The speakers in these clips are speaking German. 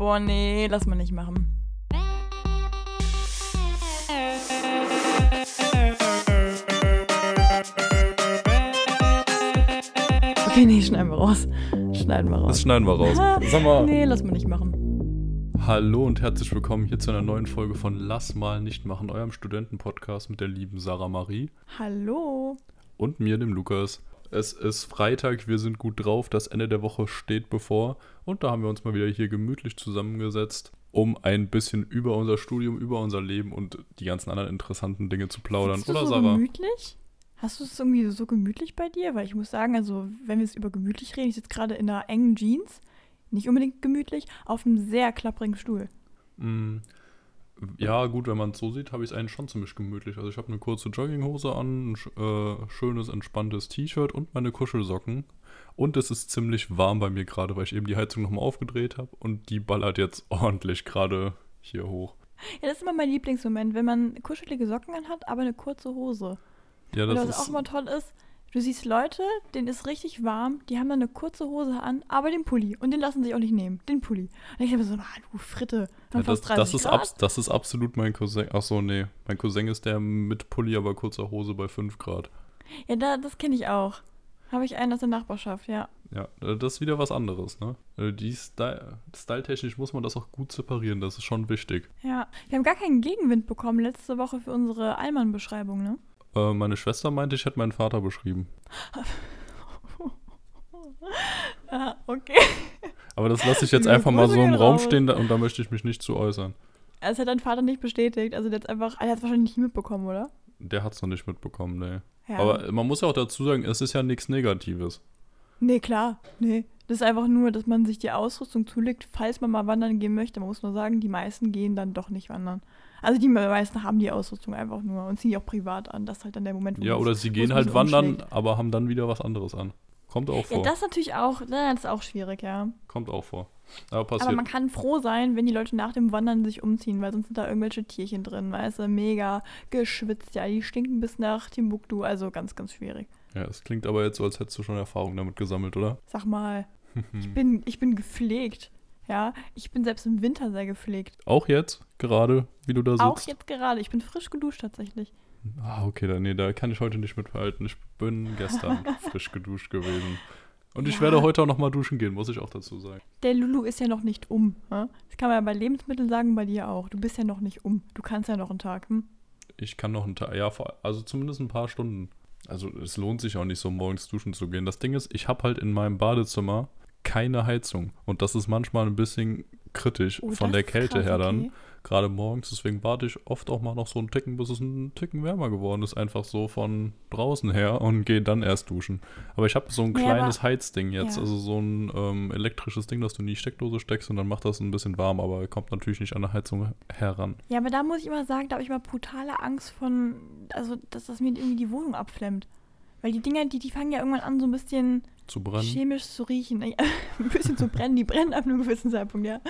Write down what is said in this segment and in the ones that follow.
Boah, nee, lass mal nicht machen. Okay, nee, schneiden wir raus. Schneiden wir raus. Das schneiden wir raus. Sag mal. Nee, lass mal nicht machen. Hallo und herzlich willkommen hier zu einer neuen Folge von Lass mal nicht machen, eurem Studentenpodcast mit der lieben Sarah Marie Hallo. und mir, dem Lukas. Es ist Freitag, wir sind gut drauf, das Ende der Woche steht bevor und da haben wir uns mal wieder hier gemütlich zusammengesetzt, um ein bisschen über unser Studium, über unser Leben und die ganzen anderen interessanten Dinge zu plaudern. Oder so Sarah? gemütlich? Hast du es irgendwie so gemütlich bei dir? Weil ich muss sagen, also wenn wir jetzt über gemütlich reden, ich sitze gerade in einer engen Jeans, nicht unbedingt gemütlich, auf einem sehr klapprigen Stuhl. Mm, Ja, gut, wenn man es so sieht, habe ich es eigentlich schon ziemlich gemütlich. Also ich habe eine kurze Jogginghose an, ein äh, schönes, entspanntes T-Shirt und meine Kuschelsocken. Und es ist ziemlich warm bei mir gerade, weil ich eben die Heizung nochmal aufgedreht habe und die ballert jetzt ordentlich gerade hier hoch. Ja, das ist immer mein Lieblingsmoment, wenn man kuschelige Socken anhat, aber eine kurze Hose. Ja, Oder das was auch ist, immer toll ist, du siehst Leute, denen ist richtig warm, die haben dann eine kurze Hose an, aber den Pulli. Und den lassen sich auch nicht nehmen, den Pulli. Und ich mir so, na du Fritte, ja, das, fast 30 das, ist Grad. abs das ist absolut mein Cousin. Ach so, nee. Mein Cousin ist der mit Pulli, aber kurzer Hose bei 5 Grad. Ja, da, das kenne ich auch. Habe ich einen aus der Nachbarschaft, ja. Ja, äh, das ist wieder was anderes, ne? Äh, Die Style, styletechnisch muss man das auch gut separieren, das ist schon wichtig. Ja, wir haben gar keinen Gegenwind bekommen letzte Woche für unsere Allmann-Beschreibung, ne? Äh, meine Schwester meinte, ich hätte meinen Vater beschrieben. Ah, okay. Aber das lasse ich jetzt einfach mal so im Raum stehen da- und da möchte ich mich nicht zu äußern. Das hat dein Vater nicht bestätigt. Also der hat einfach, er hat es wahrscheinlich nicht mitbekommen, oder? Der hat es noch nicht mitbekommen, ne. Ja. Aber man muss ja auch dazu sagen, es ist ja nichts Negatives. Nee, klar. Nee. Das ist einfach nur, dass man sich die Ausrüstung zulegt, falls man mal wandern gehen möchte. Man muss nur sagen, die meisten gehen dann doch nicht wandern. Also die meisten haben die Ausrüstung einfach nur und ziehen die auch privat an. Das ist halt dann der Moment, wo Ja, oder sie gehen halt wandern, umschlägt. aber haben dann wieder was anderes an. Kommt auch Ja, vor. das ist natürlich auch, das ist auch schwierig, ja. Kommt auch vor. Aber passiert. Aber man kann froh sein, wenn die Leute nach dem Wandern sich umziehen, weil sonst sind da irgendwelche Tierchen drin, weißt du, mega geschwitzt, ja, die stinken bis nach Timbuktu, also ganz, ganz schwierig. ja, es klingt aber jetzt so, als hättest du schon Erfahrung damit gesammelt, oder? Sag mal, ich bin, ich bin gepflegt, ja, ich bin selbst im Winter sehr gepflegt. Auch jetzt, gerade, wie du da sitzt. Auch jetzt gerade, ich bin frisch geduscht tatsächlich. Ah, okay, da, nee, da kann ich heute nicht mithalten. Ich bin gestern frisch geduscht gewesen. Und ich Ja. werde heute auch nochmal duschen gehen, muss ich auch dazu sagen. Der Lulu ist ja noch nicht um, ja? das kann man ja bei Lebensmitteln sagen, bei dir auch. Du bist ja noch nicht um, du kannst ja noch einen Tag, hm? Ich kann noch einen Tag, ja, also zumindest ein paar Stunden. Also es lohnt sich auch nicht so morgens duschen zu gehen. Das Ding ist, ich habe halt in meinem Badezimmer keine Heizung. Und das ist manchmal ein bisschen kritisch Oh, von der Kälte krass, her dann. okay. Gerade morgens, deswegen bade ich oft auch mal noch so einen Ticken, bis es einen Ticken wärmer geworden ist. Einfach so von draußen her und gehe dann erst duschen. Aber ich habe so ein Nee, kleines aber- Heizding jetzt. ja. Also so ein ähm, elektrisches Ding, das du in die Steckdose steckst und dann macht das ein bisschen warm. Aber kommt natürlich nicht an der Heizung heran. Ja, aber da muss ich immer sagen, da habe ich immer brutale Angst von, also dass das mir irgendwie die Wohnung abflemmt. Weil die Dinger, die, die fangen ja irgendwann an, so ein bisschen Zu brennen. chemisch zu riechen. Ja, ein bisschen zu brennen. Die brennen ab einem gewissen Zeitpunkt, ja.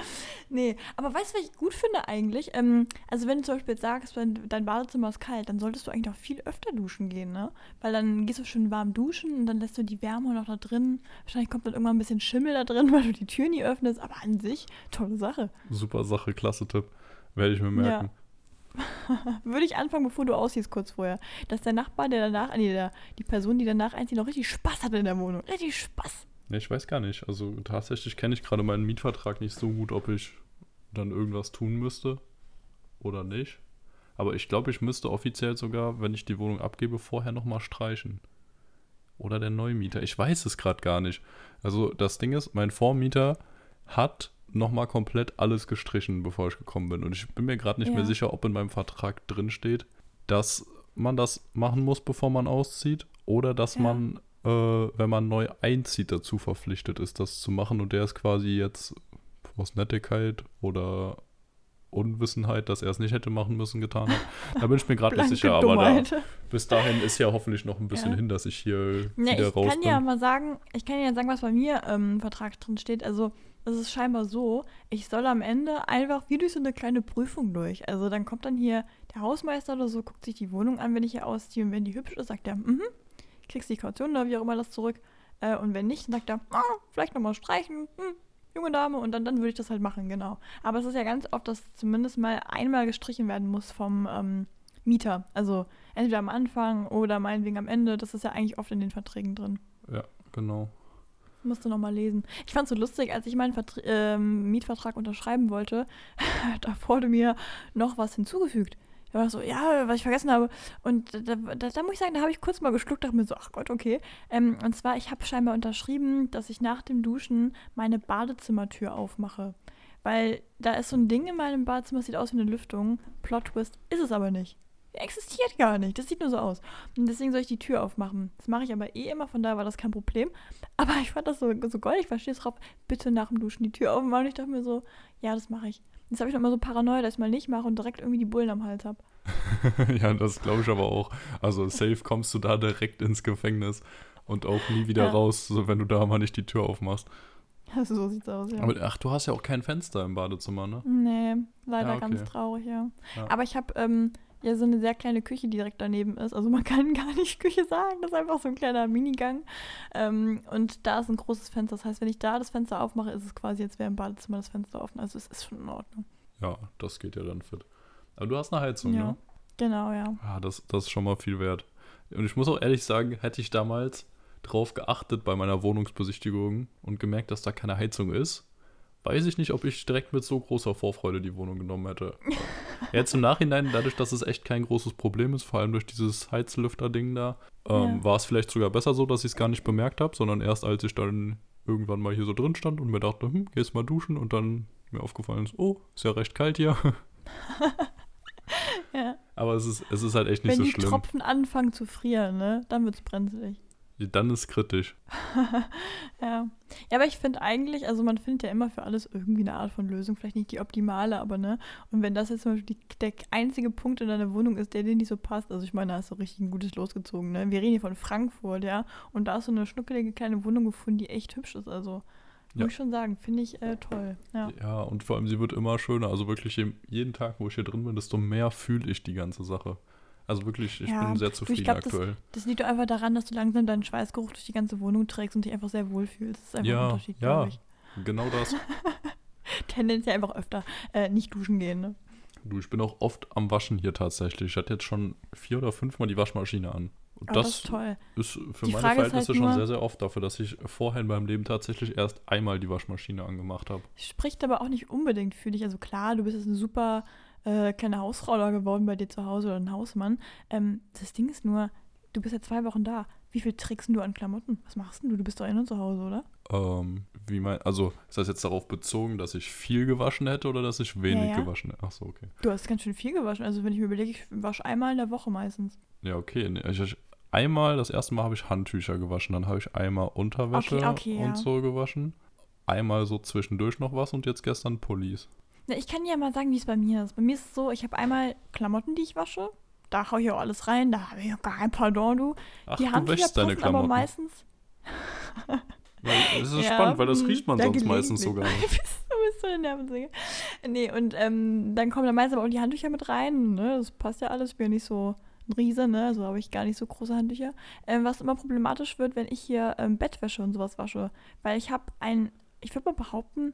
Nee, aber weißt du, was ich gut finde eigentlich? Ähm, also wenn du zum Beispiel sagst, wenn dein Badezimmer ist kalt, dann solltest du eigentlich auch viel öfter duschen gehen, ne? Weil dann gehst du schön warm duschen und dann lässt du die Wärme noch da drin. Wahrscheinlich kommt dann irgendwann ein bisschen Schimmel da drin, weil du die Tür nie öffnest. Aber an sich, tolle Sache. Super Sache, klasse Tipp. Werde ich mir merken. Würde ich anfangen, bevor du aussiehst, kurz vorher. Dass der Nachbar, der danach, nee, der, die Person, die danach einzieht, noch richtig Spaß hat in der Wohnung. Richtig Spaß. Ja, ich weiß gar nicht. Also tatsächlich kenne ich gerade meinen Mietvertrag nicht so gut, ob ich dann irgendwas tun müsste oder nicht. Aber ich glaube, ich müsste offiziell sogar, wenn ich die Wohnung abgebe, vorher nochmal streichen. Oder der Neumieter. Ich weiß es gerade gar nicht. Also das Ding ist, mein Vormieter hat nochmal komplett alles gestrichen, bevor ich gekommen bin. Und ich bin mir gerade nicht Ja. mehr sicher, ob in meinem Vertrag drin steht, dass man das machen muss, bevor man auszieht. Oder dass Ja. man, äh, wenn man neu einzieht, dazu verpflichtet ist, das zu machen. Und der ist quasi jetzt aus Nettigkeit oder Unwissenheit, dass er es nicht hätte machen müssen, getan hat. Da bin ich mir gerade nicht sicher, aber da, bis dahin ist ja hoffentlich noch ein bisschen Ja. hin, dass ich hier Ja, wieder ich raus kann bin. ja mal sagen, ich kann ja sagen, was bei mir ähm, im Vertrag drin steht. Also es ist scheinbar so, ich soll am Ende einfach wie durch so eine kleine Prüfung durch. Also dann kommt dann hier der Hausmeister oder so, guckt sich die Wohnung an, wenn ich hier ausziehe und wenn die hübsch ist, sagt er, mhm, kriegst die Kaution oder wie auch immer das zurück. Äh, und wenn nicht, dann sagt er, ah, vielleicht nochmal streichen, hm, junge Dame und dann, dann würde ich das halt machen, genau. Aber es ist ja ganz oft, dass zumindest mal einmal gestrichen werden muss vom ähm, Mieter. Also entweder am Anfang oder meinetwegen am Ende. Das ist ja eigentlich oft in den Verträgen drin. Ja, genau. Musst du nochmal lesen. Ich fand es so lustig, als ich meinen Vertra ähm, Mietvertrag unterschreiben wollte, da wurde mir noch was hinzugefügt. Da war so, ja, was ich vergessen habe. Und da, da, da muss ich sagen, da habe ich kurz mal geschluckt, dachte mir so, ach Gott, okay. Ähm, und zwar, ich habe scheinbar unterschrieben, dass ich nach dem Duschen meine Badezimmertür aufmache. Weil da ist so ein Ding in meinem Badezimmer, das sieht aus wie eine Lüftung. Plot Twist ist es aber nicht. Existiert gar nicht. Das sieht nur so aus. Und deswegen soll ich die Tür aufmachen. Das mache ich aber eh immer, von daher war das kein Problem. Aber ich fand das so, so goldig, verstehe es drauf. Bitte nach dem Duschen die Tür aufmachen. Und ich dachte mir so, ja, das mache ich. Jetzt habe ich noch mal so Paranoia, dass ich mal nicht mache und direkt irgendwie die Bullen am Hals habe. ja, das glaube ich aber auch. Also safe kommst du da direkt ins Gefängnis und auch nie wieder Ja. raus, so wenn du da mal nicht die Tür aufmachst. Also so sieht's aus, ja. Aber ach, du hast ja auch kein Fenster im Badezimmer, ne? nee, leider Ja, okay. ganz traurig, ja. Ja. Aber ich habe ähm, ja so eine sehr kleine Küche, die direkt daneben ist. Also man kann gar nicht Küche sagen, das ist einfach so ein kleiner Minigang. Ähm, und da ist ein großes Fenster. Das heißt, wenn ich da das Fenster aufmache, ist es quasi, als wäre im Badezimmer das Fenster offen. Also es ist schon in Ordnung. Ja, das geht ja dann fit. Aber du hast eine Heizung, Ja. ne? Genau, ja. Ja, das, das ist schon mal viel wert. Und ich muss auch ehrlich sagen, hätte ich damals drauf geachtet bei meiner Wohnungsbesichtigung und gemerkt, dass da keine Heizung ist, weiß ich nicht, ob ich direkt mit so großer Vorfreude die Wohnung genommen hätte. Jetzt im Nachhinein, dadurch, dass es echt kein großes Problem ist, vor allem durch dieses Heizlüfter-Ding da, ähm, Ja. war es vielleicht sogar besser so, dass ich es gar nicht bemerkt habe, sondern erst als ich dann irgendwann mal hier so drin stand und mir dachte, hm, gehst mal duschen und dann mir aufgefallen ist, oh, ist ja recht kalt hier. ja. Aber es ist, es ist halt echt nicht Wenn so die schlimm. Tropfen anfangen zu frieren, ne, dann wird's brenzlig. Dann ist kritisch. Ja. Ja, aber ich finde eigentlich, also man findet ja immer für alles irgendwie eine Art von Lösung, vielleicht nicht die optimale, aber ne. Und wenn das jetzt zum Beispiel die, der einzige Punkt in deiner Wohnung ist, der dir nicht so passt, also ich meine, da hast du richtig ein gutes losgezogen, ne. Wir reden hier von Frankfurt, ja. Und da hast du eine schnuckelige kleine Wohnung gefunden, die echt hübsch ist, also. Ja. Muss ich schon sagen, finde ich äh, toll. Ja. Ja, und vor allem, sie wird immer schöner. Also wirklich je- jeden Tag, wo ich hier drin bin, desto mehr fühle ich die ganze Sache. Also wirklich, ich Ja, bin sehr zufrieden glaub, das- aktuell. Das liegt doch einfach daran, dass du langsam deinen Schweißgeruch durch die ganze Wohnung trägst und dich einfach sehr wohlfühlst. Das ist einfach ein Ja, Unterschied, ja. glaube ich. Genau das. Tendenziell einfach öfter äh, nicht duschen gehen, ne? Du, ich bin auch oft am Waschen hier tatsächlich. Ich hatte jetzt schon vier oder fünfmal die Waschmaschine an. Und Aber das, das, ist toll. ist für Die meine Frage Verhältnisse halt schon sehr, sehr oft dafür, dass ich vorher in meinem Leben tatsächlich erst einmal die Waschmaschine angemacht habe. Spricht aber auch nicht unbedingt für dich. Also klar, du bist jetzt eine super äh, kleine Hausfrau da geworden bei dir zu Hause oder ein Hausmann. Ähm, das Ding ist nur, du bist ja zwei Wochen da. Wie viel trägst denn du an Klamotten? Was machst denn du? Du bist doch eh nur zu Hause, oder? Ähm, wie mein, also ist das jetzt darauf bezogen, dass ich viel gewaschen hätte oder dass ich wenig ja. gewaschen hätte? Ach so, okay. Du hast ganz schön viel gewaschen. Also wenn ich mir überlege, ich wasche einmal in der Woche meistens. Ja, okay. Nee, Ich, ich, einmal, das erste Mal habe ich Handtücher gewaschen, dann habe ich einmal Unterwäsche Okay, okay, ja. und so gewaschen. Einmal so zwischendurch noch was und jetzt gestern Pullis. Na, ich kann dir ja mal sagen, wie es bei mir ist. Bei mir ist es so, ich habe einmal Klamotten, die ich wasche. Da haue ich auch alles rein. Da habe ich auch gar kein Pardon, du. Ach, die du Handtücher wäschst deine passen aber Klamotten. meistens das ist Ja, spannend, weil das riecht man ja, sonst meistens sogar nicht. du bist so eine Nervensäge. Nee, und ähm, dann kommen da meistens aber auch die Handtücher mit rein. Ne? Das passt ja alles. Ich bin ja nicht so ein Riese, ne? Also habe ich gar nicht so große Handtücher. Ähm, was immer problematisch wird, wenn ich hier ähm, Bettwäsche und sowas wasche. Weil ich habe ein, ich würde mal behaupten,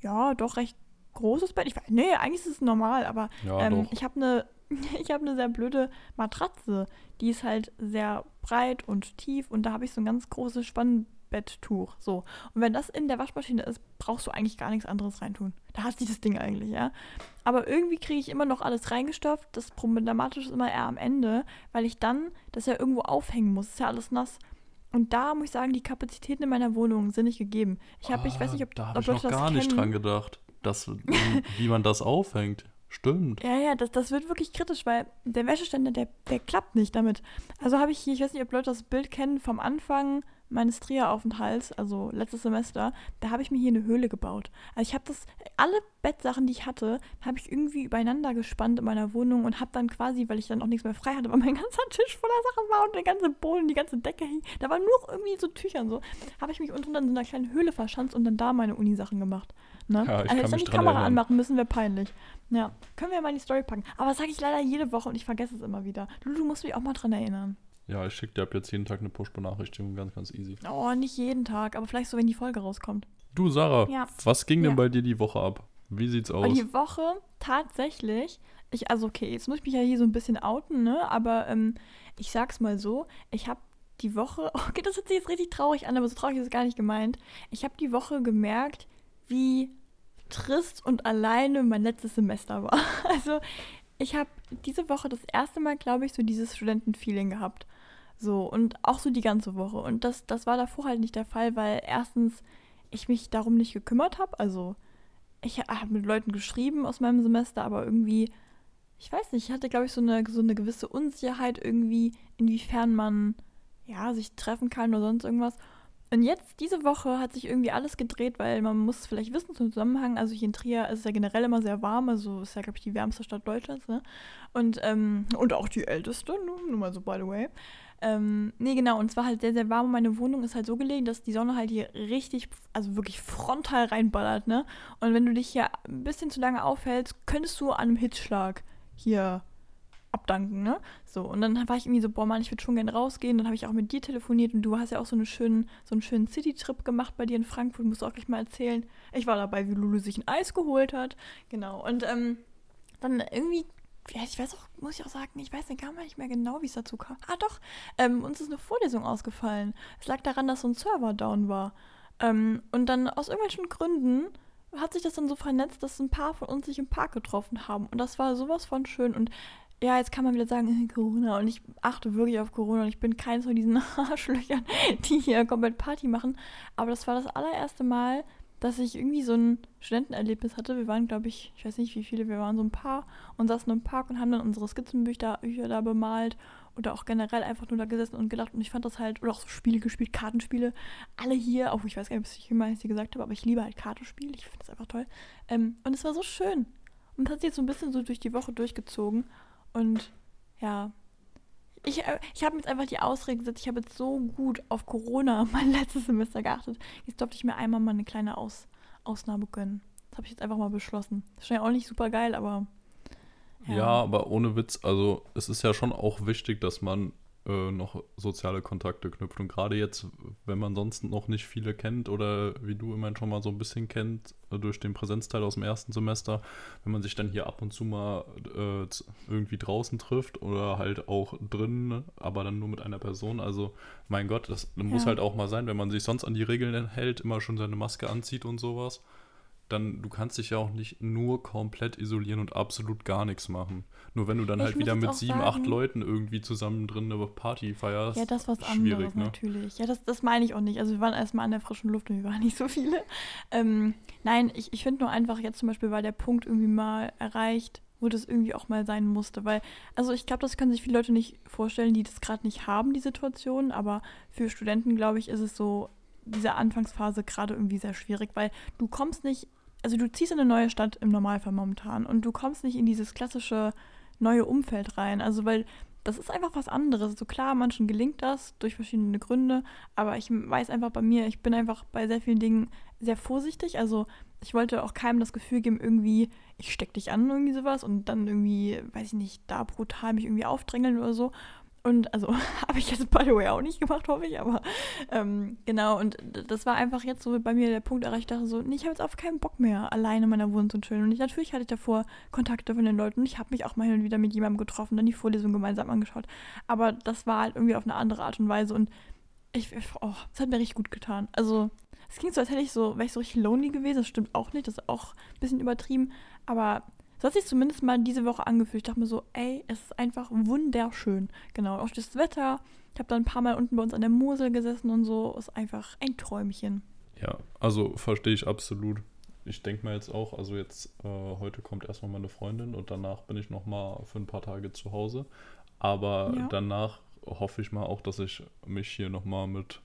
ja, doch recht großes Bett. Ich, weiß- nee, eigentlich ist es normal, aber Ja, ähm, ich habe eine ich habe eine sehr blöde Matratze. Die ist halt sehr breit und tief und da habe ich so ein ganz großes Spannbetttuch. So. Und wenn das in der Waschmaschine ist, brauchst du eigentlich gar nichts anderes reintun. Da hast du das Ding eigentlich, ja. Aber irgendwie kriege ich immer noch alles reingestopft. Das Problematische ist immer eher am Ende, weil ich dann das ja irgendwo aufhängen muss. Ist ja alles nass. Und da muss ich sagen, die Kapazitäten in meiner Wohnung sind nicht gegeben. Ich habe, ich weiß nicht, ob, Ah, da habe ich noch das gar nicht kennen. dran gedacht, wie, wie man das aufhängt. Stimmt. Ja, ja, das, das wird wirklich kritisch, weil der Wäscheständer, der, der klappt nicht damit. Also habe ich hier, ich weiß nicht, ob Leute das Bild kennen, vom Anfang meines Trier-Aufenthalts, also letztes Semester, da habe ich mir hier eine Höhle gebaut. Also ich habe das, alle Bettsachen, die ich hatte, habe ich irgendwie übereinander gespannt in meiner Wohnung und habe dann quasi, weil ich dann auch nichts mehr frei hatte, weil mein ganzer Tisch voller Sachen war und der ganze Boden, die ganze Decke hing, da war nur irgendwie so Tücher und so, habe ich mich unten dann in so einer kleinen Höhle verschanzt und dann da meine Uni-Sachen gemacht. Ne? Ja, ich also jetzt dann mich die Kamera erinnern. anmachen müssen, wäre peinlich. Ja, können wir ja mal in die Story packen. Aber das sage ich leider jede Woche und ich vergesse es immer wieder. Lulu, du musst mich auch mal dran erinnern. Ja, ich schicke dir ab jetzt jeden Tag eine Push-Benachrichtigung, ganz, ganz easy. Oh, nicht jeden Tag, aber vielleicht so, wenn die Folge rauskommt. Du, Sarah, Ja. was ging denn Ja. bei dir die Woche ab? Wie sieht's aus? Die Woche tatsächlich, ich, also okay, jetzt muss ich mich ja hier so ein bisschen outen, ne? Aber ähm, ich sag's mal so, ich habe die Woche, okay, das hört sich jetzt richtig traurig an, aber so traurig ist es gar nicht gemeint. Ich habe die Woche gemerkt, wie trist und alleine mein letztes Semester war. Also ich habe diese Woche das erste Mal, glaube ich, so dieses Studentenfeeling gehabt. So, und auch so die ganze Woche. Und das, das war davor halt nicht der Fall, weil erstens ich mich darum nicht gekümmert habe. Also ich habe mit Leuten geschrieben aus meinem Semester, aber irgendwie, ich weiß nicht, ich hatte, glaube ich, so eine, so eine gewisse Unsicherheit irgendwie, inwiefern man ja, sich treffen kann oder sonst irgendwas. Und jetzt, diese Woche, hat sich irgendwie alles gedreht, weil man muss vielleicht wissen zum Zusammenhang, also hier in Trier ist es ja generell immer sehr warm, also ist ja, glaube ich, die wärmste Stadt Deutschlands, ne? Und, ähm, und auch die älteste, nur, nur mal so, by the way. Ähm, nee, genau, und es war halt sehr, sehr warm und meine Wohnung ist halt so gelegen, dass die Sonne halt hier richtig, also wirklich frontal reinballert, ne? Und wenn du dich hier ein bisschen zu lange aufhältst, könntest du an einem Hitzschlag hier abdanken, ne? So, und dann war ich irgendwie so, boah, Mann, ich würde schon gerne rausgehen. Dann habe ich auch mit dir telefoniert und du hast ja auch so, eine schönen, so einen schönen City-Trip gemacht bei dir in Frankfurt, musst du auch gleich mal erzählen. Ich war dabei, wie Lulu sich ein Eis geholt hat. Genau, und ähm, dann irgendwie, ich weiß auch, muss ich auch sagen, ich weiß gar nicht mehr genau, wie es dazu kam. Ah, doch, ähm, uns ist eine Vorlesung ausgefallen. Es lag daran, dass so ein Server down war. Ähm, und dann aus irgendwelchen Gründen hat sich das dann so vernetzt, dass ein paar von uns sich im Park getroffen haben. Und das war sowas von schön. Und ja, jetzt kann man wieder sagen, Corona. Und ich achte wirklich auf Corona. Und ich bin keins von diesen Arschlöchern, die hier komplett Party machen. Aber das war das allererste Mal, dass ich irgendwie so ein Studentenerlebnis hatte. Wir waren, glaube ich, ich weiß nicht, wie viele, wir waren so ein paar und saßen im Park und haben dann unsere Skizzenbücher Bücher da bemalt oder auch generell einfach nur da gesessen und gelacht. Und ich fand das halt, oder auch so Spiele gespielt, Kartenspiele. Alle hier, auch ich weiß gar nicht, was ich immer sie gesagt habe, aber ich liebe halt Kartenspiele. Ich finde das einfach toll. Ähm, und es war so schön. Und das hat sich jetzt so ein bisschen so durch die Woche durchgezogen. Und ja, ich, äh, ich habe jetzt einfach die Ausrede gesetzt, ich habe jetzt so gut auf Corona mein letztes Semester geachtet. Jetzt durfte ich mir einmal mal eine kleine Aus, Ausnahme gönnen. Das habe ich jetzt einfach mal beschlossen. Das ist ja auch nicht super geil, aber. Ja. aber ohne Witz, also es ist ja schon auch wichtig, dass man äh, noch soziale Kontakte knüpft. Und gerade jetzt, wenn man sonst noch nicht viele kennt oder wie du immerhin schon mal so ein bisschen kennt, äh, durch den Präsenzteil aus dem ersten Semester, wenn man sich dann hier ab und zu mal äh, irgendwie draußen trifft oder halt auch drin, aber dann nur mit einer Person. Also, mein Gott, das muss Ja. halt auch mal sein, wenn man sich sonst an die Regeln hält, immer schon seine Maske anzieht und sowas dann du kannst dich ja auch nicht nur komplett isolieren und absolut gar nichts machen. Nur wenn du dann ich halt wieder mit sieben, acht sagen- Leuten irgendwie zusammen drin eine Party feierst. Ja, das was schwierig, anderes ne? natürlich. Ja, das, das meine ich auch nicht. Also wir waren erstmal an der frischen Luft und wir waren nicht so viele. Ähm, nein, ich, ich finde nur einfach jetzt zum Beispiel war der Punkt irgendwie mal erreicht, wo das irgendwie auch mal sein musste. Weil, also ich glaube, das können sich viele Leute nicht vorstellen, die das gerade nicht haben, die Situation. Aber für Studenten, glaube ich, ist es so, diese Anfangsphase gerade irgendwie sehr schwierig, weil du kommst nicht, also du ziehst in eine neue Stadt im Normalfall momentan und du kommst nicht in dieses klassische neue Umfeld rein. Also weil das ist einfach was anderes. So klar, manchen gelingt das durch verschiedene Gründe, aber ich weiß einfach bei mir, ich bin einfach bei sehr vielen Dingen sehr vorsichtig. Also ich wollte auch keinem das Gefühl geben, irgendwie, ich steck dich an, irgendwie sowas und dann irgendwie, weiß ich nicht, da brutal mich irgendwie aufdrängeln oder so. Und also habe ich jetzt by the way auch nicht gemacht, hoffe ich, aber ähm, genau, und das war einfach jetzt so bei mir der Punkt erreicht, ich dachte so, nee, ich habe jetzt auf keinen Bock mehr, alleine in meiner Wohnung zu chillen. Und ich, natürlich hatte ich davor Kontakte von den Leuten ich habe mich auch mal hin und wieder mit jemandem getroffen, dann die Vorlesung gemeinsam angeschaut. Aber das war halt irgendwie auf eine andere Art und Weise und ich, oh, das hat mir richtig gut getan. Also, es klingt so, als hätte ich so, wäre ich so richtig lonely gewesen, das stimmt auch nicht, das ist auch ein bisschen übertrieben, aber so hat sich zumindest mal diese Woche angefühlt. Ich dachte mir so, ey, es ist einfach wunderschön. Genau, auch das Wetter. Ich habe dann ein paar Mal unten bei uns an der Mosel gesessen und so. Ist einfach ein Träumchen. Ja, also verstehe ich absolut. Ich denke mir jetzt auch, also jetzt äh, heute kommt erstmal meine Freundin und danach bin ich nochmal für ein paar Tage zu Hause. Aber Ja. danach hoffe ich mal auch, dass ich mich hier nochmal mit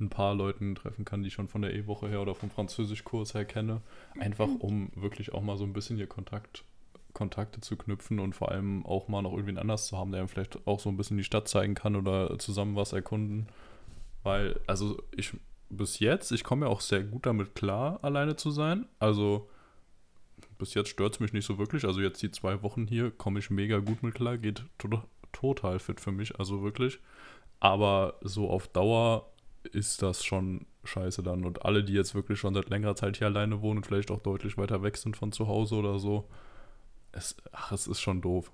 ein paar Leuten treffen kann, die ich schon von der E-Woche her oder vom Französischkurs her kenne. Einfach um wirklich auch mal so ein bisschen hier Kontakt, Kontakte zu knüpfen und vor allem auch mal noch irgendwen anders zu haben, der ihm vielleicht auch so ein bisschen die Stadt zeigen kann oder zusammen was erkunden. Weil, also ich bis jetzt, ich komme ja auch sehr gut damit klar, alleine zu sein. Also bis jetzt stört es mich nicht so wirklich. Also jetzt die zwei Wochen hier komme ich mega gut mit klar, geht to total fit für mich, also wirklich. Aber so auf Dauer ist das schon scheiße dann. Und alle, die jetzt wirklich schon seit längerer Zeit hier alleine wohnen und vielleicht auch deutlich weiter weg sind von zu Hause oder so, es, ach, es ist schon doof.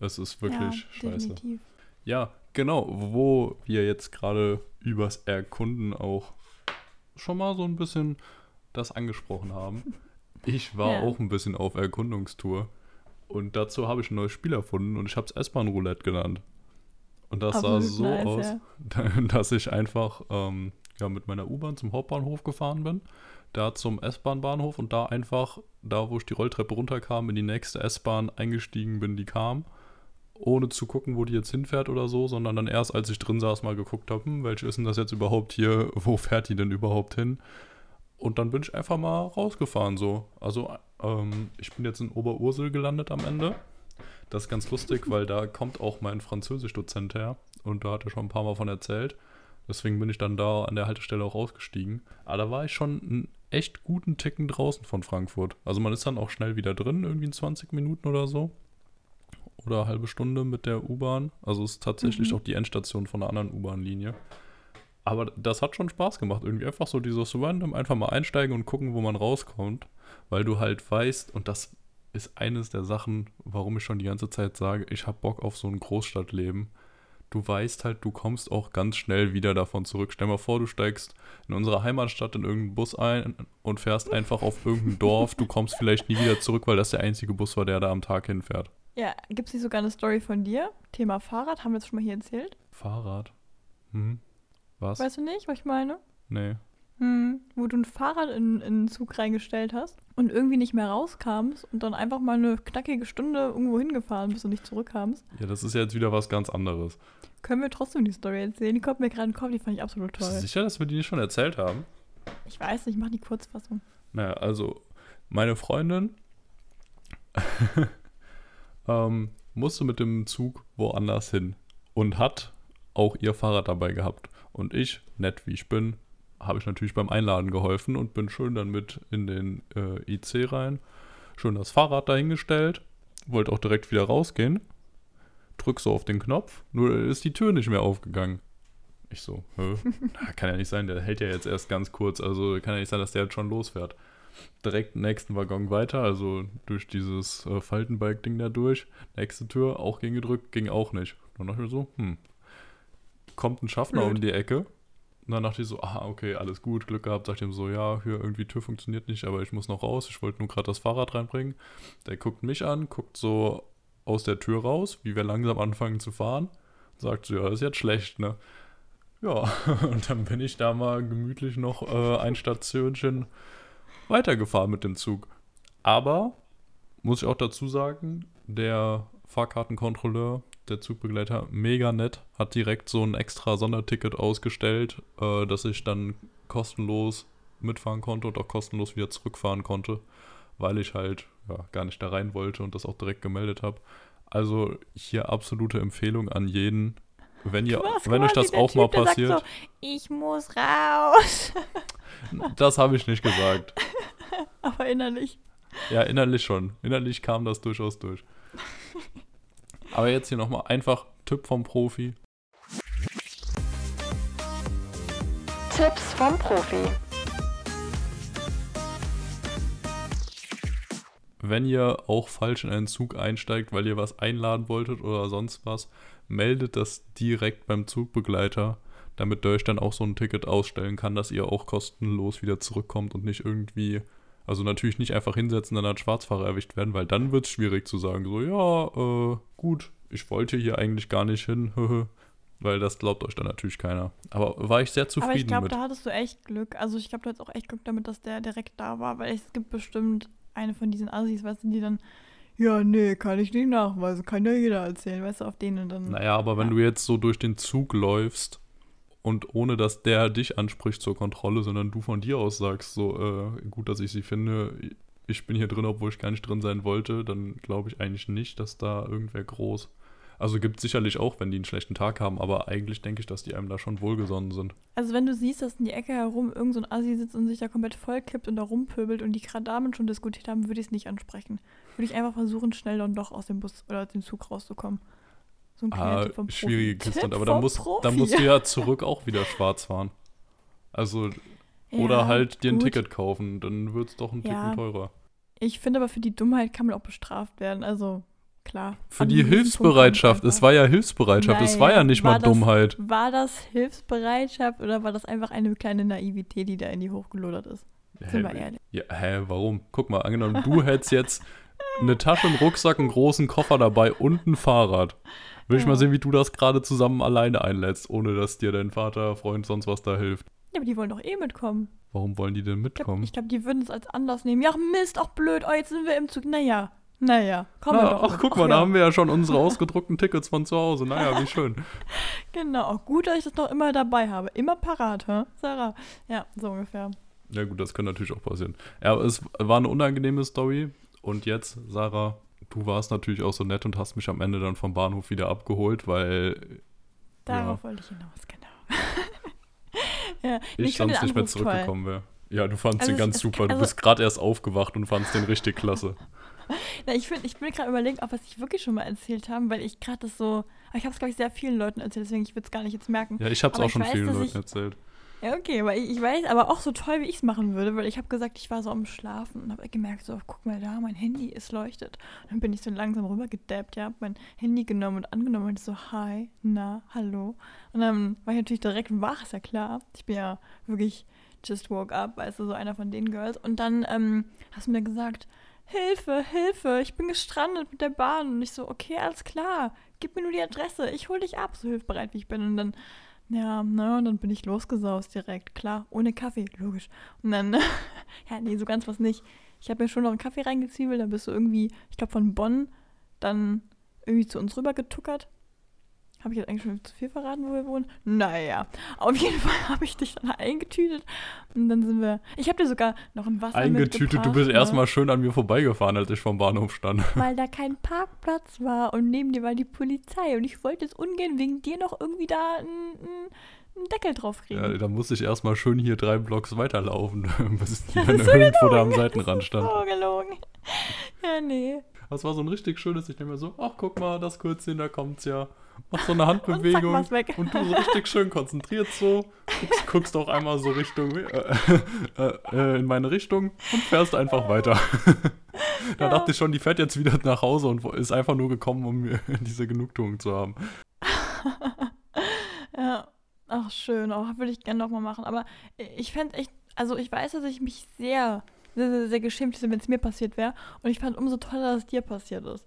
Es ist wirklich ja, scheiße. definitiv. Ja, genau, wo wir jetzt gerade übers Erkunden auch schon mal so ein bisschen das angesprochen haben. Ich war Ja. auch ein bisschen auf Erkundungstour und dazu habe ich ein neues Spiel erfunden und ich habe es S-Bahn-Roulette genannt. Und das sah Absolut so nice, aus, ja. dass ich einfach ähm, ja, mit meiner U-Bahn zum Hauptbahnhof gefahren bin, da zum S-Bahn-Bahnhof und da einfach, da wo ich die Rolltreppe runterkam, in die nächste S-Bahn eingestiegen bin, die kam ohne zu gucken, wo die jetzt hinfährt oder so, sondern dann erst, als ich drin saß, mal geguckt habe, hm, welche ist denn das jetzt überhaupt hier, wo fährt die denn überhaupt hin? Und dann bin ich einfach mal rausgefahren so. Also ähm, ich bin jetzt in Oberursel gelandet am Ende. Das ist ganz lustig, weil da kommt auch mein Französisch-Dozent her und da hat er schon ein paar Mal von erzählt. Deswegen bin ich dann da an der Haltestelle auch ausgestiegen. Aber da war ich schon einen echt guten Ticken draußen von Frankfurt. Also man ist dann auch schnell wieder drin, irgendwie in 20 Minuten oder so oder halbe Stunde mit der U-Bahn. Also es ist tatsächlich Mhm. auch die Endstation von einer anderen U-Bahn-Linie. Aber das hat schon Spaß gemacht. Irgendwie einfach so dieses Random, einfach mal einsteigen und gucken, wo man rauskommt. Weil du halt weißt, und das ist eines der Sachen, warum ich schon die ganze Zeit sage, ich habe Bock auf so ein Großstadtleben. Du weißt halt, du kommst auch ganz schnell wieder davon zurück. Stell mal vor, du steigst in unserer Heimatstadt in irgendeinen Bus ein und fährst einfach auf irgendein Dorf. Du kommst vielleicht nie wieder zurück, weil das der einzige Bus war, der da am Tag hinfährt. Ja, gibt es nicht sogar eine Story von dir? Thema Fahrrad, haben wir das schon mal hier erzählt? Fahrrad. Hm. Was? Weißt du nicht, was ich meine? Nee. Hm, wo du ein Fahrrad in, in einen Zug reingestellt hast und irgendwie nicht mehr rauskamst und dann einfach mal eine knackige Stunde irgendwo hingefahren bist und nicht zurückkamst. Ja, das ist ja jetzt wieder was ganz anderes. Können wir trotzdem die Story erzählen? Die kommt mir gerade in den Kopf, die fand ich absolut Bist du toll. sicher, dass wir die nicht schon erzählt haben? Ich weiß nicht, ich mach die Kurzfassung. Naja, also meine Freundin ähm, musste mit dem Zug woanders hin und hat auch ihr Fahrrad dabei gehabt. Und ich, nett wie ich bin, habe ich natürlich beim Einladen geholfen und bin schön dann mit in den äh, IC rein, schön das Fahrrad dahingestellt, wollte auch direkt wieder rausgehen, drück so auf den Knopf, nur ist die Tür nicht mehr aufgegangen. Ich so, hä? Na, kann ja nicht sein, der hält ja jetzt erst ganz kurz, also kann ja nicht sein, dass der jetzt schon losfährt direkt nächsten Waggon weiter, also durch dieses äh, Faltenbike-Ding da durch. Nächste Tür, auch ging gedrückt, ging auch nicht. Dann dachte ich mir so, hm, kommt ein Schaffner Blöd. um die Ecke. Und dann dachte ich so, ah, okay, alles gut, Glück gehabt. Sag ich ihm so, ja, hier irgendwie Tür funktioniert nicht, aber ich muss noch raus. Ich wollte nur gerade das Fahrrad reinbringen. Der guckt mich an, guckt so aus der Tür raus, wie wir langsam anfangen zu fahren. Sagt so, ja, ist jetzt schlecht, ne? Ja, und dann bin ich da mal gemütlich noch äh, ein Stationchen weitergefahren mit dem Zug. Aber, muss ich auch dazu sagen, der Fahrkartenkontrolleur, der Zugbegleiter, mega nett, hat direkt so ein extra Sonderticket ausgestellt, äh, dass ich dann kostenlos mitfahren konnte und auch kostenlos wieder zurückfahren konnte, weil ich halt ja, gar nicht da rein wollte und das auch direkt gemeldet habe. Also hier absolute Empfehlung an jeden, wenn ihr, wenn euch das auch mal Typ, sagt passiert. So, ich muss raus. Das habe ich nicht gesagt. Aber innerlich. Ja, innerlich schon. Innerlich kam das durchaus durch. Aber jetzt hier nochmal einfach Tipp vom Profi. Tipps vom Profi. Wenn ihr auch falsch in einen Zug einsteigt, weil ihr was einladen wolltet oder sonst was, meldet das direkt beim Zugbegleiter, damit der euch dann auch so ein Ticket ausstellen kann, dass ihr auch kostenlos wieder zurückkommt und nicht irgendwie, also natürlich nicht einfach hinsetzen, dann als Schwarzfahrer erwischt werden, weil dann wird es schwierig zu sagen, so, ja, äh, gut, ich wollte hier eigentlich gar nicht hin, weil das glaubt euch dann natürlich keiner. Aber war ich sehr zufrieden Aber ich glaube, da hattest du echt Glück. Also ich glaube, du hattest auch echt Glück damit, dass der direkt da war, weil es gibt bestimmt eine von diesen Assis, weißt du, die dann, ja, nee, kann ich nicht nachweisen, kann ja jeder erzählen, weißt du, auf denen dann. Naja, aber wenn Ja. du jetzt so durch den Zug läufst und ohne dass der dich anspricht zur Kontrolle, sondern du von dir aus sagst, so äh, gut, dass ich sie finde, ich bin hier drin, obwohl ich gar nicht drin sein wollte, dann glaube ich eigentlich nicht, dass da irgendwer groß. Also gibt sicherlich auch, wenn die einen schlechten Tag haben, aber eigentlich denke ich, dass die einem da schon wohlgesonnen sind. Also wenn du siehst, dass in die Ecke herum irgend so ein Assi sitzt und sich da komplett vollkippt und da rumpöbelt und die gerade damit schon diskutiert haben, würde ich es nicht ansprechen. Würde ich einfach versuchen, schnell dann doch aus dem Bus oder aus dem Zug rauszukommen. So ein Ah, vom Profi. schwierige Kiste. Aber vom musst, Profi. musst du ja zurück auch wieder schwarz fahren. Also, oder Ja, halt dir ein gut. Ticket kaufen, dann wird es doch ein Ticken Ja. teurer. Ich finde aber für die Dummheit kann man auch bestraft werden. Also, klar. Für die Hilfsbereitschaft. Es war ja Hilfsbereitschaft. es war ja nicht war mal das- Dummheit. War das Hilfsbereitschaft oder war das einfach eine kleine Naivität, die da in die hochgelodert ist? Sind wir Hä, ehrlich. ja, hä, warum? Guck mal, angenommen, du hättest jetzt eine Tasche, einen Rucksack, einen großen Koffer dabei und ein Fahrrad. Will ich mal sehen, wie du das gerade zusammen alleine einlädst, ohne dass dir dein Vater, Freund, sonst was da hilft. Ja, aber die wollen doch eh mitkommen. Warum wollen die denn Ich glaube, mitkommen? glaub, die würden es als Anlass nehmen. Ja, Mist, auch blöd. Oh, jetzt sind wir im Zug. Naja, naja. Komm Na, doch ach, mit. guck mal, Ach da ja. haben wir ja schon unsere ausgedruckten Tickets von zu Hause. Naja, wie schön. Genau, auch gut, dass ich das noch immer dabei habe. Immer parat, hä? Sarah. Ja, so ungefähr. Ja gut, das kann natürlich auch passieren. Ja, aber es war eine unangenehme Story. Und jetzt, Sarah, du warst natürlich auch so nett und hast mich am Ende dann vom Bahnhof wieder abgeholt, weil Darauf wollte ich hinaus, genau. ja, ich sonst nicht mehr Anruf zurückgekommen wäre. Ja, du fandst Also den es- ganz es- super. Du also- bist gerade erst aufgewacht und fandst den richtig klasse. Na, ich, find, ich bin gerade überlegen, ob wir es nicht wirklich schon mal erzählt haben, weil ich gerade das so. Ich habe es, glaube ich, sehr vielen Leuten erzählt, deswegen ich würde es gar nicht jetzt merken. Ja, ich hab's Aber auch schon weiß, vielen Leuten ich- erzählt. Ja, okay, weil ich, ich weiß aber auch so toll, wie ich es machen würde, weil ich habe gesagt, ich war so am Schlafen und habe gemerkt, so, guck mal da, mein Handy, es leuchtet. Und dann bin ich so langsam rübergedappt, ja, hab mein Handy genommen und angenommen und so, hi, na, hallo. Und dann war ich natürlich direkt wach, ist ja klar. Ich bin ja wirklich just woke up, weißt du, so einer von den Girls. Und dann ähm, hast du mir gesagt, Hilfe, Hilfe, ich bin gestrandet mit der Bahn. Und ich so, okay, alles klar, gib mir nur die Adresse, ich hol dich ab, so hilfsbereit wie ich bin. Und dann ja, ne, und dann bin ich losgesaust direkt, klar, ohne Kaffee, logisch. Und dann, ja, nee, so ganz was nicht. Ich habe mir schon noch einen Kaffee reingezwiebelt, dann bist du irgendwie, ich glaube von Bonn, dann irgendwie zu uns rüber getuckert. Habe ich jetzt eigentlich schon zu viel verraten, wo wir wohnen? Naja, auf jeden Fall habe ich dich dann eingetütet und dann sind wir, ich habe dir sogar noch ein Wasser Eingetütet, du bist ne? erstmal schön an mir vorbeigefahren, als ich vom Bahnhof stand. weil da kein Parkplatz war und neben dir war die Polizei und ich wollte jetzt ungern wegen dir noch irgendwie da einen, Deckel drauf kriegen. Ja, da musste ich erstmal schön hier drei Blocks weiterlaufen, bis wenn ist so irgendwo da am Seitenrand das stand. ist So gelogen. Ja, nee. Das war so ein richtig schönes, ich denke mir so, ach guck mal, das Kurzchen, da kommt's ja. Mach so eine Und Handbewegung weg. und du so richtig schön konzentriert so, guckst, guckst auch einmal so Richtung, äh, äh, äh, in meine Richtung und fährst einfach weiter. da Ja. dachte ich schon, die fährt jetzt wieder nach Hause und ist einfach nur gekommen, um mir diese Genugtuung zu haben. ja. Ach, schön. Auch würde ich gerne nochmal machen. Aber ich fände echt, also ich weiß, dass ich mich sehr, sehr, sehr, sehr geschämt hätte, wenn es mir passiert wäre. Und ich fand umso toller, dass es dir passiert ist.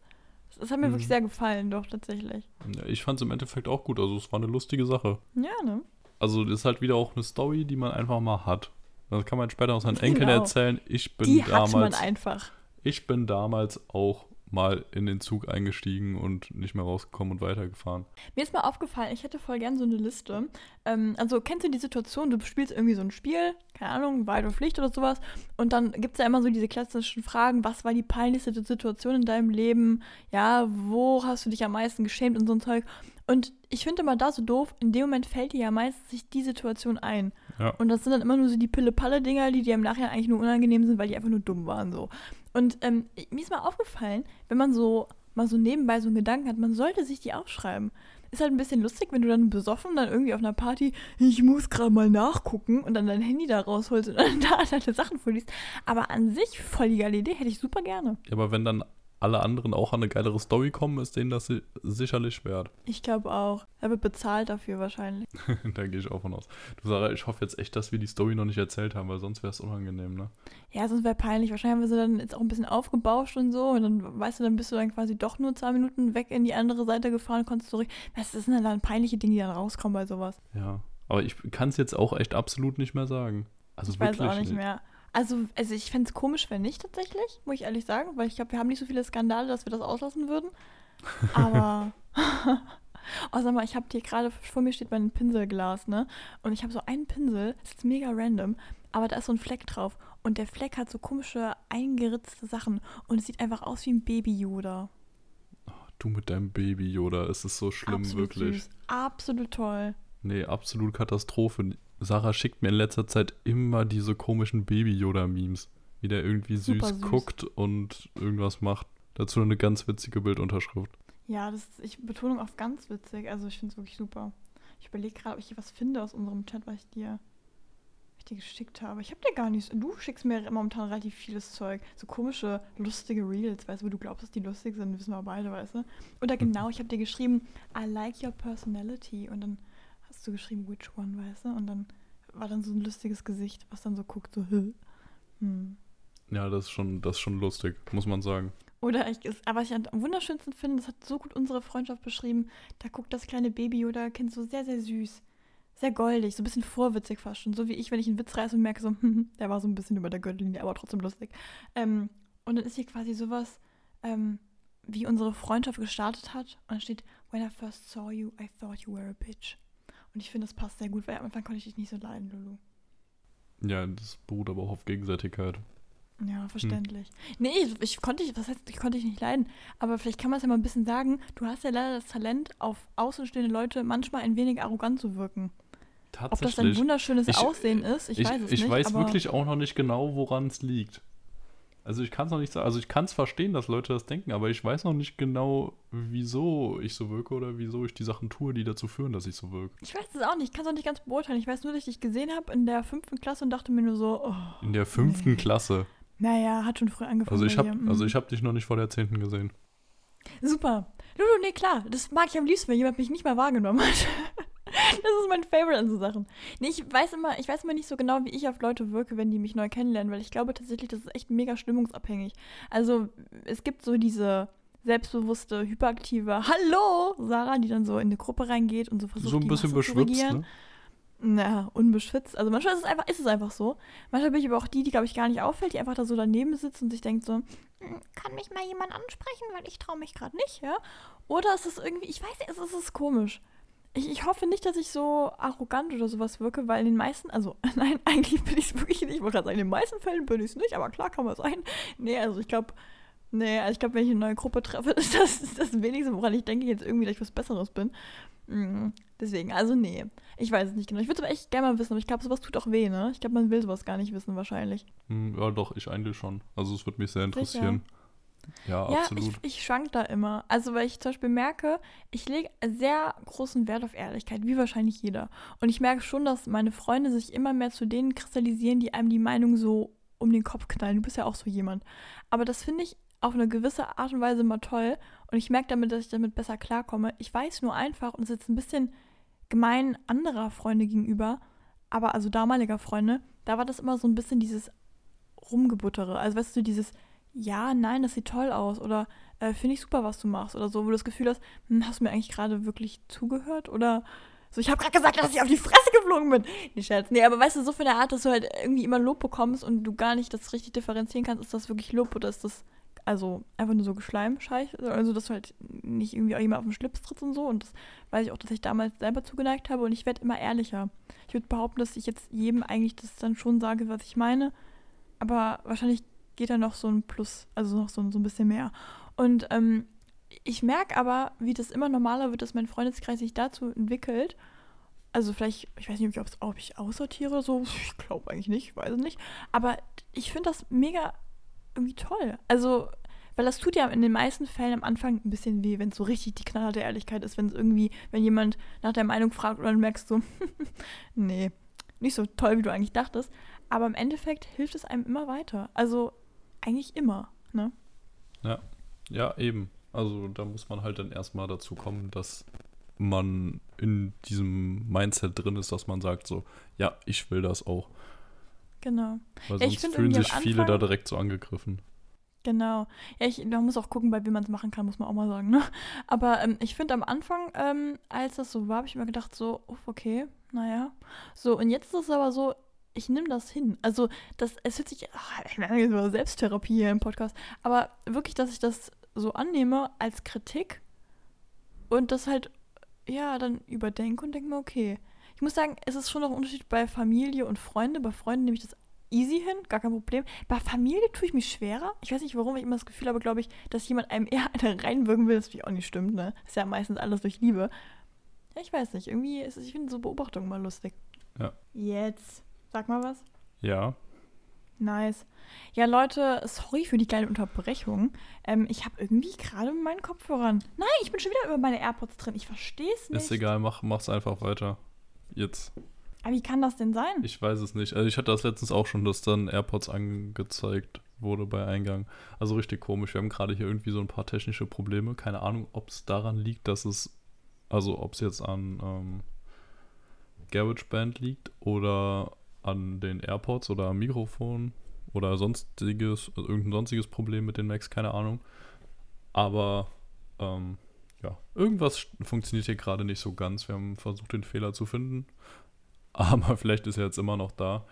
Das hat mir Mhm. wirklich sehr gefallen, doch, tatsächlich. Ja, ich fand es im Endeffekt auch gut, also es war eine lustige Sache. Ja, ne? Also das ist halt wieder auch eine Story, die man einfach mal hat. Das kann man später auch seinen Genau. Enkeln erzählen. Ich bin Die hat man damals, einfach. ich bin damals auch mal in den Zug eingestiegen und nicht mehr rausgekommen und weitergefahren. Mir ist mal aufgefallen, ich hätte voll gern so eine Liste. Ähm, also kennst du die Situation, du spielst irgendwie so ein Spiel, keine Ahnung, Wahrheit oder Pflicht oder sowas, und dann gibt es ja immer so diese klassischen Fragen, was war die peinlichste Situation in deinem Leben? Ja, wo hast du dich am meisten geschämt und so ein Zeug? Und ich finde immer da so doof, in dem Moment fällt dir ja meistens sich die Situation ein. Ja. Und das sind dann immer nur so die Pille-Palle-Dinger, die dir im Nachhinein eigentlich nur unangenehm sind, weil die einfach nur dumm waren so. Und ähm, mir ist mal aufgefallen, wenn man so mal so nebenbei so einen Gedanken hat, man sollte sich die aufschreiben. Ist halt ein bisschen lustig, wenn du dann besoffen dann irgendwie auf einer Party, ich muss gerade mal nachgucken und dann dein Handy da rausholst und dann da deine Sachen vorliest. Aber an sich voll die geile Idee, hätte ich super gerne. Ja, aber wenn dann alle anderen auch an eine geilere Story kommen, ist denen das si- sicherlich wert. Ich glaube auch. Er wird bezahlt dafür wahrscheinlich. da gehe ich auch von aus. Du Sarah, ich hoffe jetzt echt, dass wir die Story noch nicht erzählt haben, weil sonst wäre es unangenehm, ne? Ja, sonst wäre peinlich. Wahrscheinlich haben wir sie dann jetzt auch ein bisschen aufgebauscht und so. Und dann, weißt du, dann bist du dann quasi doch nur zwei Minuten weg in die andere Seite gefahren und konntest zurück. Was das sind dann peinliche Dinge, die dann rauskommen bei sowas. Ja. Aber ich kann es jetzt auch echt absolut nicht mehr sagen. Also Ich weiß wirklich auch nicht mehr. Also, also ich fände es komisch, wenn nicht tatsächlich, muss ich ehrlich sagen, weil ich glaube, wir haben nicht so viele Skandale, dass wir das auslassen würden. Aber. oh, sag mal, ich habe hier gerade vor mir steht mein Pinselglas, ne? Und ich habe so einen Pinsel, das ist mega random, aber da ist so ein Fleck drauf. Und der Fleck hat so komische eingeritzte Sachen. Und es sieht einfach aus wie ein Baby-Yoda. Du mit deinem Baby, Yoda, es ist so schlimm, Absolut wirklich. süß. Absolut toll. Nee, absolut Katastrophe. Sarah schickt mir in letzter Zeit immer diese komischen Baby-Yoda-Memes. Wie der irgendwie süß, süß. guckt und irgendwas macht. Dazu eine ganz witzige Bildunterschrift. Ja, das ist, ich Betonung auf ganz witzig. Also ich finde es wirklich super. Ich überlege gerade, ob ich hier was finde aus unserem Chat, was ich dir dir geschickt habe. Ich habe dir gar nichts. Du schickst mir momentan relativ vieles Zeug. So komische, lustige Reels, weißt du, wo du glaubst, dass die lustig sind, wissen wir beide, weißt du. Oder genau, ich habe dir geschrieben, I like your personality. Und dann du geschrieben, which one, weißt du? Und dann war dann so ein lustiges Gesicht, was dann so guckt, so, hm. Ja, das ist schon, das ist schon lustig, muss man sagen. Oder ich, aber was ich am wunderschönsten finde, das hat so gut unsere Freundschaft beschrieben, da guckt das kleine Baby oder Kind so sehr, sehr süß. Sehr goldig, so ein bisschen vorwitzig fast schon. So wie ich, wenn ich einen Witz reiße und merke so, der war so ein bisschen über der Gürtellinie, aber trotzdem lustig. Ähm, und dann ist hier quasi sowas, ähm, wie unsere Freundschaft gestartet hat. Und dann steht, when I first saw you, I thought you were a bitch. Und ich finde, das passt sehr gut, weil am Anfang konnte ich dich nicht so leiden, Lulu. Ja, das beruht aber auch auf Gegenseitigkeit. Ja, verständlich. Nee, ich, ich konnte dich, was heißt, ich konnte dich nicht leiden, aber vielleicht kann man es ja mal ein bisschen sagen, du hast ja leider das Talent, auf außenstehende Leute manchmal ein wenig arrogant zu wirken. Ob das ein Tatsächlich. wunderschönes Ich- Aussehen ist, ich, ich weiß es ich nicht. weiß aber wirklich auch noch nicht genau, woran es liegt. Also ich kann es noch nicht sagen. Also ich kann es verstehen, dass Leute das denken, aber ich weiß noch nicht genau, wieso ich so wirke oder wieso ich die Sachen tue, die dazu führen, dass ich so wirke. Ich weiß es auch nicht, ich kann es auch nicht ganz beurteilen. Ich weiß nur, dass ich dich gesehen habe in der fünften Klasse und dachte mir nur so, oh, In der fünften Nee. Klasse. naja, hat schon früh angefangen. Also ich habe also Mhm. ich hab dich noch nicht vor der zehnten gesehen. Super. Lulu, nee, klar. Das mag ich am liebsten, wenn jemand mich nicht mal wahrgenommen hat. Das ist mein Favorite an so Sachen. Nee, ich weiß immer, ich weiß immer nicht so genau, wie ich auf Leute wirke, wenn die mich neu kennenlernen, weil ich glaube tatsächlich, das ist echt mega stimmungsabhängig. Also, es gibt so diese selbstbewusste, hyperaktive Hallo Sarah, die dann so in eine Gruppe reingeht und so versucht, so ein die bisschen zu beschwipst, ne? Na, unbeschwitzt. Also manchmal ist es einfach, ist es einfach so. Manchmal bin ich aber auch die, die, glaube ich, gar nicht auffällt, die einfach da so daneben sitzt und sich denkt so, "Hm, kann mich mal jemand ansprechen, weil ich traue mich gerade nicht, ja? Oder ist es irgendwie, ich weiß nicht, es ist, es ist komisch. Ich, ich hoffe nicht, dass ich so arrogant oder sowas wirke, weil in den meisten, also nein, eigentlich bin ich es wirklich nicht. Ich wollte gerade sagen, in den meisten Fällen bin ich es nicht, aber klar kann man sein. Nee, also ich glaube, nee, also ich glaube, wenn ich eine neue Gruppe treffe, ist das, ist das wenigste, woran ich denke, jetzt irgendwie, dass ich was Besseres bin. Mm, Deswegen, also nee. Ich weiß es nicht genau. Ich würde es aber echt gerne mal wissen, aber ich glaube, sowas tut auch weh, ne? Ich glaube, man will sowas gar nicht wissen, wahrscheinlich. Hm, Ja, doch, ich eigentlich schon. Also es würde mich sehr interessieren. Ja, ja, absolut. ich, ich schwank da immer. Also, weil ich zum Beispiel merke, ich lege sehr großen Wert auf Ehrlichkeit, wie wahrscheinlich jeder. Und ich merke schon, dass meine Freunde sich immer mehr zu denen kristallisieren, die einem die Meinung so um den Kopf knallen. Du bist ja auch so jemand. Aber das finde ich auf eine gewisse Art und Weise mal toll. Und ich merke damit, dass ich damit besser klarkomme. Ich weiß nur einfach, und es ist jetzt ein bisschen gemein anderer Freunde gegenüber, aber also damaliger Freunde, da war das immer so ein bisschen dieses Rumgebuttere. Also weißt du, dieses Ja, nein, das sieht toll aus oder äh, finde ich super, was du machst oder so, wo du das Gefühl hast, hm, hast du mir eigentlich gerade wirklich zugehört oder so, ich habe gerade gesagt, dass ich auf die Fresse geflogen bin. Nee, Scherz. Nee, aber weißt du, so von der Art, dass du halt irgendwie immer Lob bekommst und du gar nicht das richtig differenzieren kannst, ist das wirklich Lob oder ist das also einfach nur so Geschleimscheiß, also dass du halt nicht irgendwie auch jemand auf den Schlips trittst und so und das weiß ich auch, dass ich damals selber zugeneigt habe und ich werde immer ehrlicher. Ich würde behaupten, dass ich jetzt jedem eigentlich das dann schon sage, was ich meine, aber wahrscheinlich geht da noch so ein Plus, also noch so, so ein bisschen mehr. Und ähm, ich merke aber, wie das immer normaler wird, dass mein Freundeskreis sich dazu entwickelt. Also vielleicht, ich weiß nicht, ob ich, ob ich aussortiere, so, ich glaube eigentlich nicht, ich weiß es nicht. Aber ich finde das mega irgendwie toll. Also, weil das tut ja in den meisten Fällen am Anfang ein bisschen weh, wenn es so richtig die knallharte Ehrlichkeit ist, wenn es irgendwie, wenn jemand nach der Meinung fragt und dann merkst du, nee, nicht so toll, wie du eigentlich dachtest. Aber im Endeffekt hilft es einem immer weiter. Also eigentlich immer, ne? Ja, ja, eben. Also da muss man halt dann erstmal dazu kommen, dass man in diesem Mindset drin ist, dass man sagt so, ja, ich will das auch. Genau. Weil Ja, sonst fühlen sich viele da direkt so angegriffen. Genau. Ja, ich, man muss auch gucken, bei wem man es machen kann, muss man auch mal sagen. Ne? Aber ähm, ich finde am Anfang, ähm, als das so war, habe ich mir gedacht, so, oh, okay, naja. So, und jetzt ist es aber so, ich nehme das hin. Also, das, es hört sich, ach, ich Selbsttherapie hier im Podcast, aber wirklich, dass ich das so annehme als Kritik und das halt, ja, dann überdenke und denke mir, okay. Ich muss sagen, es ist schon noch ein Unterschied bei Familie und Freunde. Bei Freunden nehme ich das easy hin, gar kein Problem. Bei Familie tue ich mich schwerer. Ich weiß nicht warum, ich immer das Gefühl habe, glaube ich, dass jemand einem eher eine reinwirken will, das natürlich auch nicht stimmt, ne? Ist ja meistens alles durch Liebe. Ja, ich weiß nicht, irgendwie ist es, ich finde so Beobachtungen mal lustig. Ja. Jetzt. Sag mal was. Ja, Nice. Ja, Leute, sorry für die kleine Unterbrechung. Ähm, ich habe irgendwie gerade meinen Kopfhörern. Nein, ich bin schon wieder über meine AirPods drin. Ich verstehe es nicht. ist egal, mach, mach's einfach weiter. Jetzt. Aber wie kann das denn sein? Ich weiß es nicht. Also ich hatte das letztens auch schon, dass dann AirPods angezeigt wurde bei Eingang. Also richtig komisch. Wir haben gerade hier irgendwie so ein paar technische Probleme. Keine Ahnung, ob es daran liegt, dass es, also ob es jetzt an ähm, GarageBand liegt oder an den AirPods oder am Mikrofon oder sonstiges, also irgendein sonstiges Problem mit den Macs, keine Ahnung. Aber ähm, ja, irgendwas funktioniert hier gerade nicht so ganz. Wir haben versucht, den Fehler zu finden. Aber vielleicht ist er jetzt immer noch da.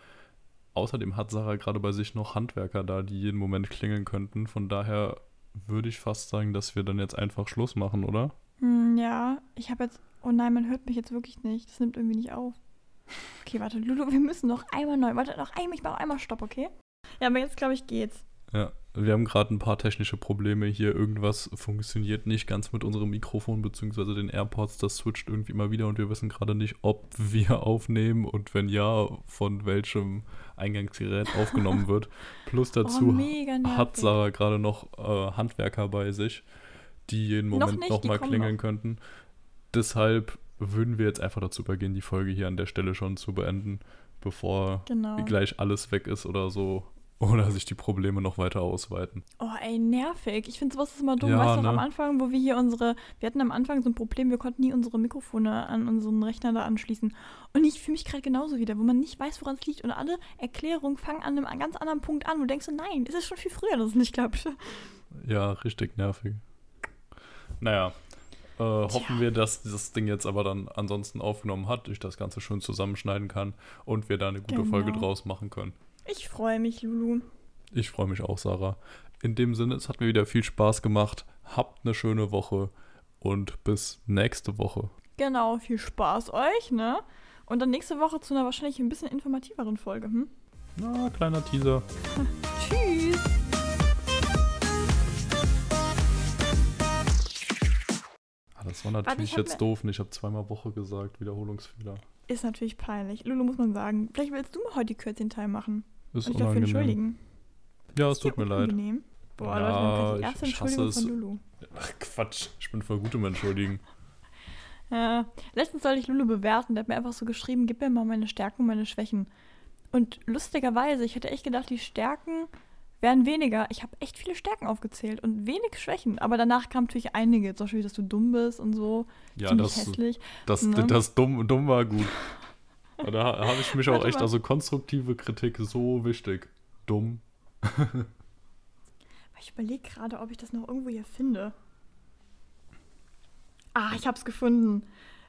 Außerdem hat Sarah gerade bei sich noch Handwerker da, die jeden Moment klingeln könnten. Von daher würde ich fast sagen, dass wir dann jetzt einfach Schluss machen, oder? Hm, ja, ich habe jetzt. Oh nein, man hört mich jetzt wirklich nicht. Das nimmt irgendwie nicht auf. Okay, warte, Lulu, wir müssen noch einmal neu. Warte, noch einmal, ich mache einmal Stopp, okay? Ja, aber jetzt glaube ich geht's. Ja, wir haben gerade ein paar technische Probleme hier. Irgendwas funktioniert nicht ganz mit unserem Mikrofon bzw. den AirPods. Das switcht irgendwie immer wieder und wir wissen gerade nicht, ob wir aufnehmen und wenn ja, von welchem Eingangsgerät aufgenommen wird. Plus dazu oh, mega nervig. hat Sarah gerade noch äh, Handwerker bei sich, die jeden Noch Moment nicht, nochmal kommen klingeln noch. könnten. Deshalb würden wir jetzt einfach dazu übergehen, die Folge hier an der Stelle schon zu beenden, bevor Genau. gleich alles weg ist oder so. Oder sich die Probleme noch weiter ausweiten. Oh, ey, nervig. Ich finde sowas ist immer dumm. Ja, weißt du noch ne? am Anfang, wo wir hier unsere, wir hatten am Anfang so ein Problem, wir konnten nie unsere Mikrofone an unseren Rechner da anschließen. Und ich fühle mich gerade genauso wieder, wo man nicht weiß, woran es liegt. Und alle Erklärungen fangen an einem ganz anderen Punkt an, wo du denkst, so, nein, es ist schon viel früher, dass es nicht klappt. Ja, richtig nervig. Naja, äh, hoffen wir, dass dieses Ding jetzt aber dann ansonsten aufgenommen hat, ich das Ganze schön zusammenschneiden kann und wir da eine gute Genau. Folge draus machen können. Ich freue mich, Lulu. Ich freue mich auch, Sarah. In dem Sinne, es hat mir wieder viel Spaß gemacht. Habt eine schöne Woche und bis nächste Woche. Genau, viel Spaß euch, ne? Und dann nächste Woche zu einer wahrscheinlich ein bisschen informativeren Folge, hm? Na, kleiner Teaser. Tschüss! Das war natürlich ich jetzt doof. Ich habe zweimal Woche gesagt, Wiederholungsfehler. Ist natürlich peinlich. Lulu, muss man sagen. Vielleicht willst du mal heute die Kürzchen-Teil machen. Ist und dich dafür entschuldigen. Ja, es tut mir leid. unangenehm? Boah, Ja, Leute, dann kommt die ich- erste ich Entschuldigung es. von Lulu. Ach, Quatsch. Ich bin voll gut im Entschuldigen. Ja. Letztens sollte ich Lulu bewerten. Der hat mir einfach so geschrieben, gib mir mal meine Stärken und meine Schwächen. Und lustigerweise, ich hätte echt gedacht, die Stärken wären weniger. Ich habe echt viele Stärken aufgezählt und wenig Schwächen. Aber danach kam natürlich einige. Zum Beispiel, dass du dumm bist und so. Ja, das, hässlich. das, ne? das dumm, dumm war gut. Da habe ich mich auch echt, also konstruktive Kritik so wichtig. Dumm. Ich überlege gerade, ob ich das noch irgendwo hier finde. Ah, ich habe es gefunden.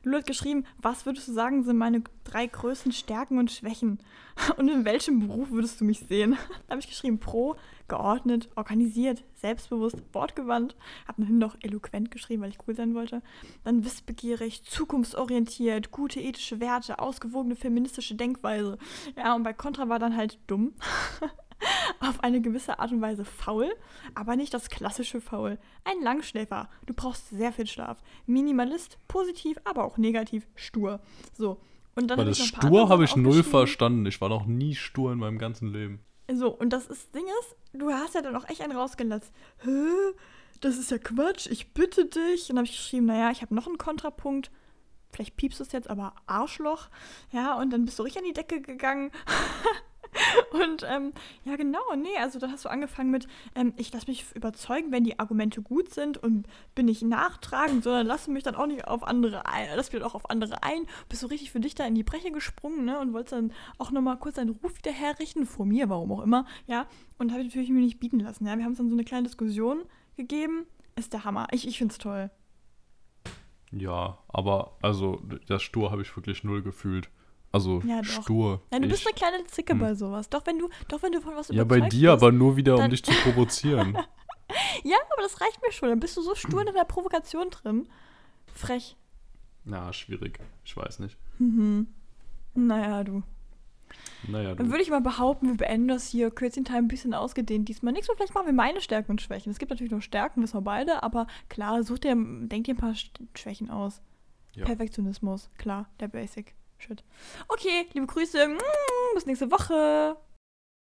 Lulu hat geschrieben, was würdest du sagen, sind meine drei größten Stärken und Schwächen? Und in welchem Beruf würdest du mich sehen? Da habe ich geschrieben, pro, geordnet, organisiert, selbstbewusst, wortgewandt. Habe dann noch eloquent geschrieben, weil ich cool sein wollte. Dann wissbegierig, zukunftsorientiert, gute ethische Werte, ausgewogene feministische Denkweise. Ja, und bei Contra war dann halt dumm. auf eine gewisse Art und Weise faul, aber nicht das klassische Faul. Ein Langschläfer. Du brauchst sehr viel Schlaf. Minimalist, positiv, aber auch negativ, stur. So. Und dann Weil hab das paar stur habe ich null verstanden. Ich war noch nie stur in meinem ganzen Leben. So, und das ist, Ding ist, du hast ja dann auch echt einen rausgelassen. Hä? Das ist ja Quatsch, ich bitte dich. Und dann habe ich geschrieben, naja, ich habe noch einen Kontrapunkt. Vielleicht piepst du es jetzt, aber Arschloch. Ja, und dann bist du richtig an die Decke gegangen. und ähm, ja, genau, nee, also dann hast du angefangen mit, ähm, ich lasse mich überzeugen, wenn die Argumente gut sind und bin nicht nachtragend, sondern lasse mich dann auch nicht auf andere ein, lass mich dann auch auf andere ein. Bist du richtig für dich da in die Breche gesprungen, ne? Und wolltest dann auch nochmal kurz deinen Ruf wieder herrichten, vor mir, warum auch immer, ja. Und habe ich natürlich mir nicht bieten lassen, ja. Wir haben uns dann so eine kleine Diskussion gegeben. Ist der Hammer. Ich, ich finde es toll. Ja, aber also das stur habe ich wirklich null gefühlt. Also Ja, stur. Nein, du bist ich, eine kleine Zicke Hm. bei sowas. Doch wenn du, doch wenn du von was ja, bei dir bist. aber nur wieder, um dann- dich zu provozieren. Ja, aber das reicht mir schon. Dann bist du so stur in der Provokation drin. Frech. Na, schwierig. Ich weiß nicht. Mhm. Naja, du. Naja, Dann du. würde ich mal behaupten, wir beenden das hier Kürzchen Time ein bisschen ausgedehnt diesmal. Nächstes Mal vielleicht machen wir meine Stärken und Schwächen. Es gibt natürlich noch Stärken, wissen wir beide, aber klar, such dir, denk dir ein paar Schwächen aus. Ja. Perfektionismus, klar, der Basic. Shit. Okay, liebe Grüße. Mm, Bis nächste Woche.